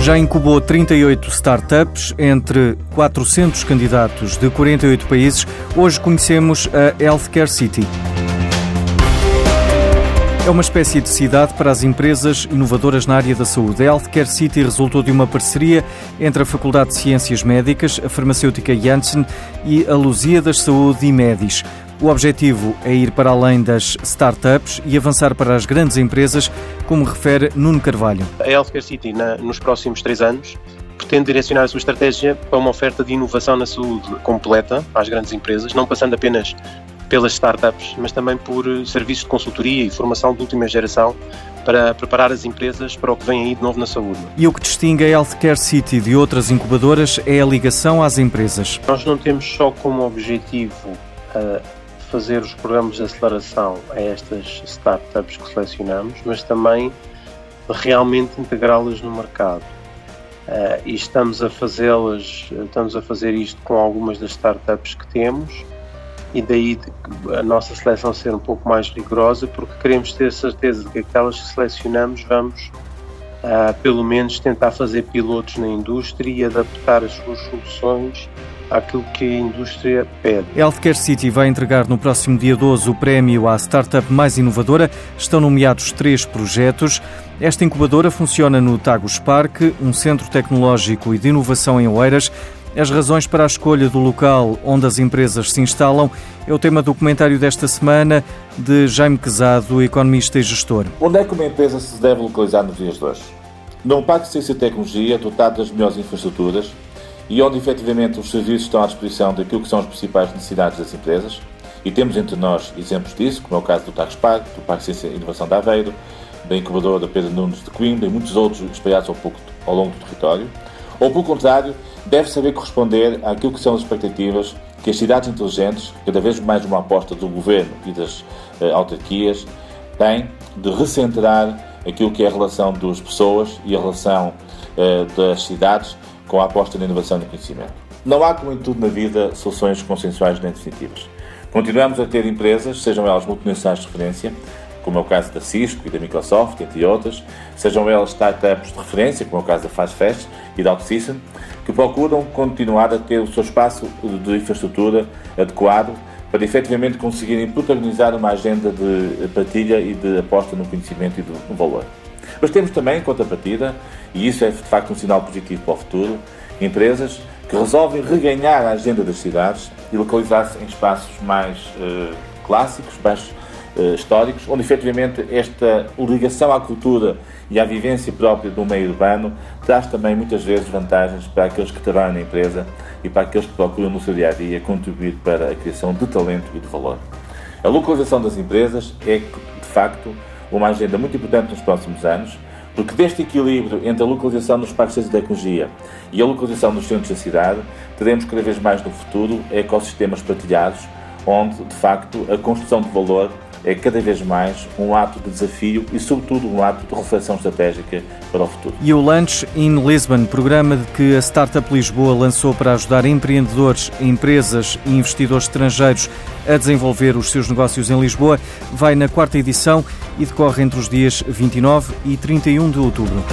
Já incubou 38 startups entre 400 candidatos de 48 países. Hoje conhecemos a Healthcare City. É uma espécie de cidade para as empresas inovadoras na área da saúde. A Healthcare City resultou de uma parceria entre a Faculdade de Ciências Médicas, a farmacêutica Janssen e a Luzia das Saúde e Medis. O objetivo é ir para além das startups e avançar para as grandes empresas, como refere Nuno Carvalho. A Healthcare City, na, nos próximos três anos, pretende direcionar a sua estratégia para uma oferta de inovação na saúde completa às grandes empresas, não passando apenas pelas startups, mas também por serviços de consultoria e formação de última geração para preparar as empresas para o que vem aí de novo na saúde. E o que distingue a Healthcare City de outras incubadoras é a ligação às empresas. Nós não temos só como objetivo uh, fazer os programas de aceleração a estas startups que selecionamos, mas também realmente integrá-las no mercado. Uh, e estamos a fazê-las, estamos a fazer isto com algumas das startups que temos e daí a nossa seleção ser um pouco mais rigorosa porque queremos ter certeza de que aquelas que selecionamos vamos uh, pelo menos tentar fazer pilotos na indústria e adaptar as suas soluções àquilo que a indústria pede. Healthcare City vai entregar no próximo dia 12 o prémio à startup mais inovadora. Estão nomeados três projetos. Esta incubadora funciona no Tagus Park, um centro tecnológico e de inovação em Oeiras. As razões para a escolha do local onde as empresas se instalam é o tema do comentário desta semana de Jaime Quezado, economista e gestor. Onde é que uma empresa se deve localizar nos dias de hoje? Num parque de ciência e tecnologia dotado das melhores infraestruturas, e onde efetivamente os serviços estão à disposição daquilo que são as principais necessidades das empresas. E temos entre nós exemplos disso, como é o caso do Tax Park, do Parque Ciência e Inovação de Aveiro, da incubadora Pedro Nunes de Coimbra e muitos outros espalhados ao, pouco, ao longo do território. Ou, pelo contrário, deve saber corresponder àquilo que são as expectativas que as cidades inteligentes, cada vez mais uma aposta do governo e das uh, autarquias, têm de recentrar aquilo que é a relação das pessoas e a relação uh, das cidades com a aposta na inovação e no conhecimento. Não há, como em tudo na vida, soluções consensuais nem definitivas. Continuamos a ter empresas, sejam elas multinacionais de referência, como é o caso da Cisco e da Microsoft, entre outras, sejam elas startups de referência, como é o caso da FastFest e da OutSystem, que procuram continuar a ter o seu espaço de infraestrutura adequado para efetivamente conseguirem protagonizar uma agenda de partilha e de aposta no conhecimento e no valor. Mas temos também, em contrapartida, e isso é de facto um sinal positivo para o futuro, empresas que resolvem reganhar a agenda das cidades e localizar-se em espaços mais uh, clássicos, mais uh, históricos, onde efetivamente esta ligação à cultura e à vivência própria do meio urbano traz também muitas vezes vantagens para aqueles que trabalham na empresa e para aqueles que procuram no seu dia a dia contribuir para a criação de talento e de valor. A localização das empresas é, de facto, uma agenda muito importante nos próximos anos, porque deste equilíbrio entre a localização nos parques de tecnologia e a localização nos centros da cidade, teremos cada vez mais no futuro ecossistemas partilhados, onde, de facto, a construção de valor é cada vez mais um ato de desafio e, sobretudo, um ato de reflexão estratégica para o futuro. E o Lunch in Lisbon, programa que a Startup Lisboa lançou para ajudar empreendedores, empresas e investidores estrangeiros a desenvolver os seus negócios em Lisboa, vai na quarta edição e decorre entre os dias 29 e 31 de outubro.